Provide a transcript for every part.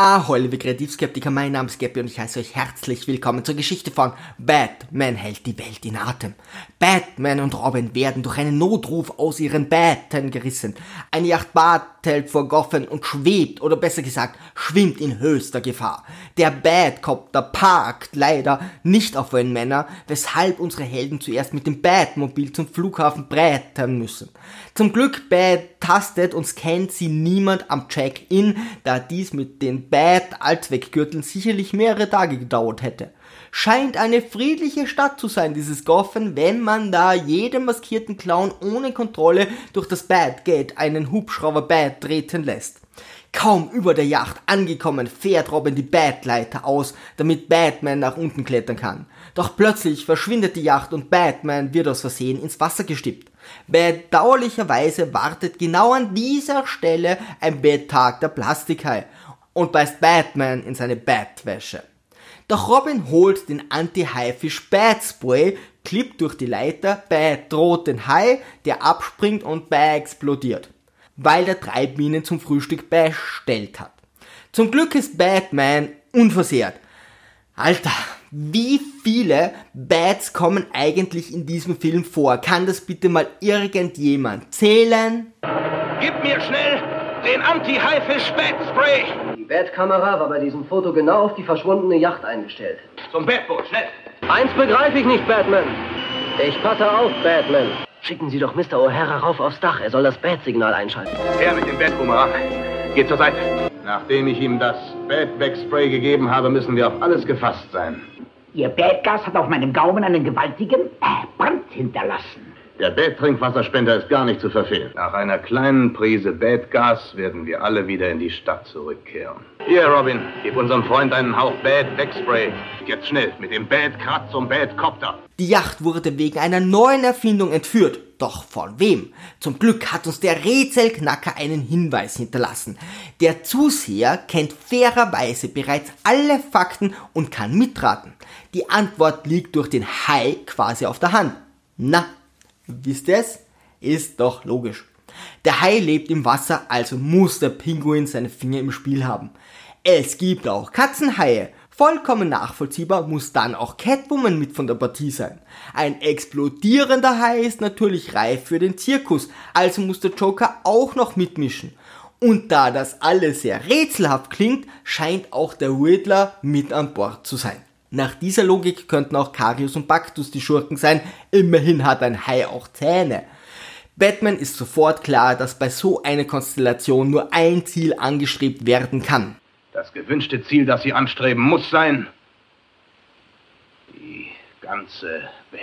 Ahoi, liebe Kreativskeptiker, mein Name ist Gabby und ich heiße euch herzlich willkommen zur Geschichte von Batman hält die Welt in Atem. Batman und Robin werden durch einen Notruf aus ihren Betten gerissen. Eine Yacht bartelt vor Goffen und schwebt, oder besser gesagt, schwimmt in höchster Gefahr. Der Batcopter parkt leider nicht auf einen Männer, weshalb unsere Helden zuerst mit dem Batmobil zum Flughafen brettern müssen. Zum Glück betastet und scannt sie niemand am Check-in, da dies mit den Bad Allzweckgürteln sicherlich mehrere Tage gedauert hätte. Scheint eine friedliche Stadt zu sein, dieses Goffen, wenn man da jedem maskierten Clown ohne Kontrolle durch das Bad Gate einen Hubschrauber treten lässt. Kaum über der Yacht angekommen, fährt Robin die Badleiter aus, damit Batman nach unten klettern kann. Doch plötzlich verschwindet die Yacht und Batman wird aus Versehen ins Wasser gestippt. Bedauerlicherweise wartet genau an dieser Stelle ein betagter Plastikhai und beißt Batman in seine Batwäsche. Doch Robin holt den Anti-Haifisch Bat Spray, klippt durch die Leiter, Bat droht den Hai, der abspringt und Bat explodiert, weil der Treibminen zum Frühstück bestellt hat. Zum Glück ist Batman unversehrt. Alter, wie viele Bats kommen eigentlich in diesem Film vor? Kann das bitte mal irgendjemand zählen? Gib mir schnell den Anti-Haifisch Bat-Kamera war bei diesem Foto genau auf die verschwundene Yacht eingestellt. Zum Batboot, schnell! Eins begreife ich nicht, Batman. Ich patte auf, Batman. Schicken Sie doch Mr. O'Hara rauf aufs Dach. Er soll das Bat-Signal einschalten. Er mit dem Bat-Boomerang. Geht zur Seite. Nachdem ich ihm das Bad-Back-Spray gegeben habe, müssen wir auf alles gefasst sein. Ihr Badgas hat auf meinem Gaumen einen gewaltigen äh, Brand hinterlassen. Der Bad-Trinkwasserspender ist gar nicht zu verfehlen. Nach einer kleinen Prise Badgas werden wir alle wieder in die Stadt zurückkehren. Hier, Robin, gib unserem Freund einen Hauch Bad-Back-Spray. Jetzt schnell, mit dem Bad-Krat zum Bad-Copter. Die Yacht wurde wegen einer neuen Erfindung entführt. Doch von wem? Zum Glück hat uns der Rätselknacker einen Hinweis hinterlassen. Der Zuseher kennt fairerweise bereits alle Fakten und kann mitraten. Die Antwort liegt durch den Hai quasi auf der Hand. Na, wisst ihr es? Ist doch logisch. Der Hai lebt im Wasser, also muss der Pinguin seine Finger im Spiel haben. Es gibt auch Katzenhaie. Vollkommen nachvollziehbar muss dann auch Catwoman mit von der Partie sein. Ein explodierender Hai ist natürlich reif für den Zirkus, also muss der Joker auch noch mitmischen. Und da das alles sehr rätselhaft klingt, scheint auch der Riddler mit an Bord zu sein. Nach dieser Logik könnten auch Karius und Baktus die Schurken sein, immerhin hat ein Hai auch Zähne. Batman ist sofort klar, dass bei so einer Konstellation nur ein Ziel angestrebt werden kann. Das gewünschte Ziel, das sie anstreben, muss sein. Die ganze Welt.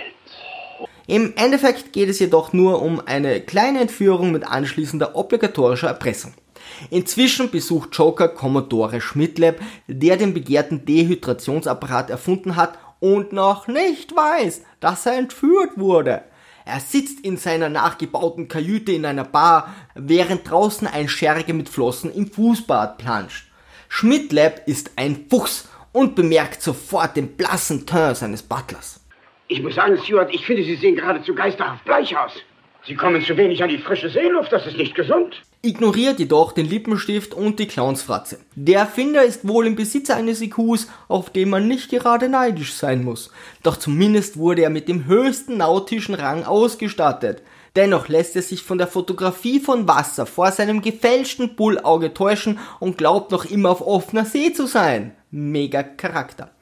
Im Endeffekt geht es jedoch nur um eine kleine Entführung mit anschließender obligatorischer Erpressung. Inzwischen besucht Joker Commodore Schmidtlab, der den begehrten Dehydrationsapparat erfunden hat und noch nicht weiß, dass er entführt wurde. Er sitzt in seiner nachgebauten Kajüte in einer Bar, während draußen ein Scherge mit Flossen im Fußbad planscht. Schmidtlab ist ein Fuchs und bemerkt sofort den blassen Teint seines Butlers. Ich muss sagen, Stuart, ich finde, Sie sehen geradezu geisterhaft bleich aus. Sie kommen zu wenig an die frische Seeluft, das ist nicht gesund. Ignoriert jedoch den Lippenstift und die Clownsfratze. Der Erfinder ist wohl im Besitz eines IQs, auf dem man nicht gerade neidisch sein muss. Doch zumindest wurde er mit dem höchsten nautischen Rang ausgestattet. Dennoch lässt er sich von der Fotografie von Wasser vor seinem gefälschten Bullauge täuschen und glaubt noch immer auf offener See zu sein. Mega Charakter.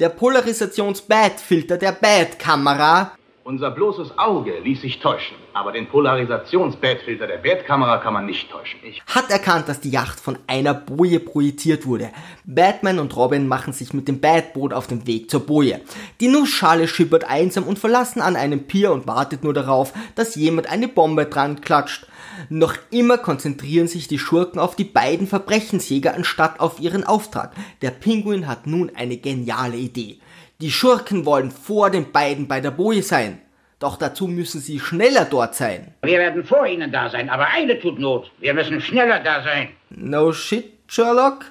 Der Polarisations-Bad-Filter der Bad-Kamera Unser bloßes Auge ließ sich täuschen, aber den Polarisationsbadfilter der Badkamera kann man nicht täuschen. Ich hat erkannt, dass die Yacht von einer Boje projiziert wurde. Batman und Robin machen sich mit dem Batboot auf den Weg zur Boje. Die Nussschale schippert einsam und verlassen an einem Pier und wartet nur darauf, dass jemand eine Bombe dran klatscht. Noch immer konzentrieren sich die Schurken auf die beiden Verbrechensjäger anstatt auf ihren Auftrag. Der Pinguin hat nun eine geniale Idee. Die Schurken wollen vor den beiden bei der Boje sein. Doch dazu müssen sie schneller dort sein. Wir werden vor Ihnen da sein, aber eine tut Not. Wir müssen schneller da sein. No shit, Sherlock?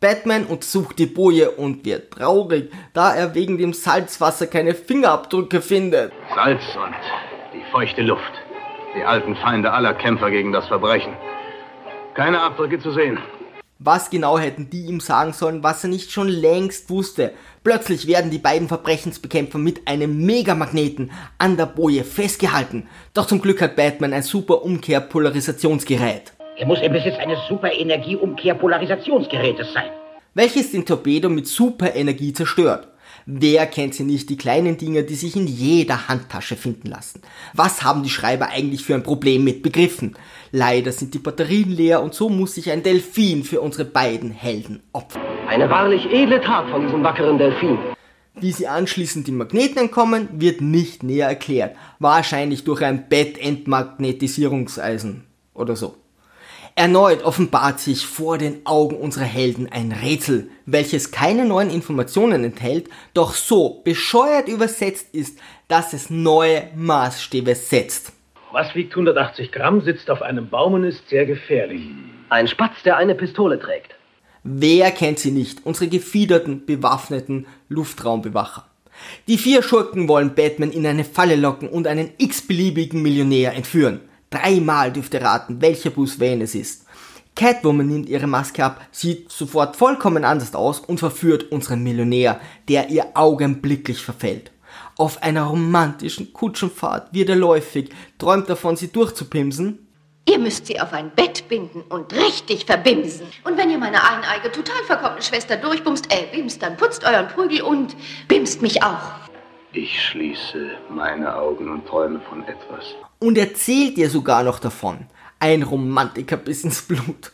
Batman untersucht die Boje und wird traurig, da er wegen dem Salzwasser keine Fingerabdrücke findet. Salz und die feuchte Luft. Die alten Feinde aller Kämpfer gegen das Verbrechen. Keine Abdrücke zu sehen. Was genau hätten die ihm sagen sollen, was er nicht schon längst wusste? Plötzlich werden die beiden Verbrechensbekämpfer mit einem Megamagneten an der Boje festgehalten. Doch zum Glück hat Batman ein super Umkehr-Polarisationsgerät. Er muss im Besitz eines Super-Energie-Umkehr-Polarisationsgerätes sein. Welches den Torpedo mit Superenergie zerstört. Wer kennt sie nicht, die kleinen Dinger, die sich in jeder Handtasche finden lassen? Was haben die Schreiber eigentlich für ein Problem mit Begriffen? Leider sind die Batterien leer und so muss sich ein Delfin für unsere beiden Helden opfern. Eine wahrlich edle Tat von diesem wackeren Delfin. Wie sie anschließend den Magneten entkommen, wird nicht näher erklärt. Wahrscheinlich durch ein Bettentmagnetisierungseisen oder so. Erneut offenbart sich vor den Augen unserer Helden ein Rätsel, welches keine neuen Informationen enthält, doch so bescheuert übersetzt ist, dass es neue Maßstäbe setzt. Was wiegt 180 Gramm, sitzt auf einem Baum und ist sehr gefährlich. Ein Spatz, der eine Pistole trägt. Wer kennt sie nicht? Unsere gefiederten, bewaffneten Luftraumbewacher. Die vier Schurken wollen Batman in eine Falle locken und einen x-beliebigen Millionär entführen. Dreimal dürft ihr raten, welcher Bruce Wayne es ist. Catwoman nimmt ihre Maske ab, sieht sofort vollkommen anders aus und verführt unseren Millionär, der ihr augenblicklich verfällt. Auf einer romantischen Kutschenfahrt wird er läufig, träumt davon, sie durchzupimsen. Ihr müsst sie auf ein Bett binden und richtig verbimsen. Und wenn ihr meine eineige, total verkommene Schwester durchbumst, äh, bimst, dann putzt euren Prügel und bimst mich auch. Ich schließe meine Augen und träume von etwas. Und erzählt ihr sogar noch davon. Ein Romantiker bis ins Blut.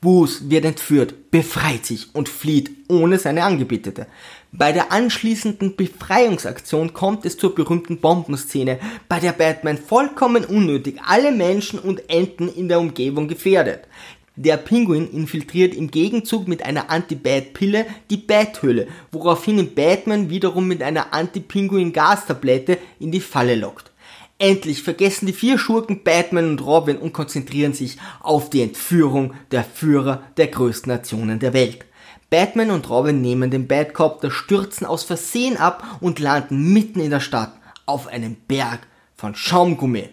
Bruce wird entführt, befreit sich und flieht ohne seine Angebetete. Bei der anschließenden Befreiungsaktion kommt es zur berühmten Bombenszene, bei der Batman vollkommen unnötig alle Menschen und Enten in der Umgebung gefährdet. Der Pinguin infiltriert im Gegenzug mit einer Anti-Bat-Pille die Bat-Höhle, woraufhin ihn Batman wiederum mit einer Anti-Pinguin-Gastablette in die Falle lockt. Endlich vergessen die vier Schurken Batman und Robin und konzentrieren sich auf die Entführung der Führer der größten Nationen der Welt. Batman und Robin nehmen den Batcopter, stürzen aus Versehen ab und landen mitten in der Stadt auf einem Berg von Schaumgummi.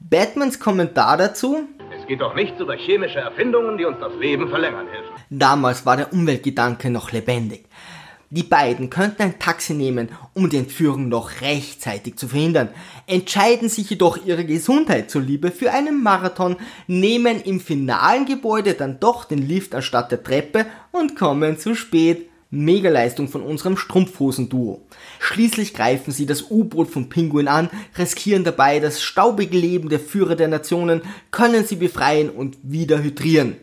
Batmans Kommentar dazu? Es geht doch nichts über chemische Erfindungen, die uns das Leben verlängern helfen. Damals war der Umweltgedanke noch lebendig. Die beiden könnten ein Taxi nehmen, um die Entführung noch rechtzeitig zu verhindern, entscheiden sich jedoch ihre Gesundheit zuliebe für einen Marathon, nehmen im finalen Gebäude dann doch den Lift anstatt der Treppe und kommen zu spät. Megaleistung von unserem Strumpfhosen-Duo. Schließlich greifen sie das U-Boot vom Pinguin an, riskieren dabei das staubige Leben der Führer der Nationen, können sie befreien und wieder hydrieren.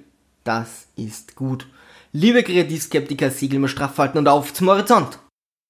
Das ist gut. Liebe Kreativskeptiker, Segel mal straff halten und auf zum Horizont!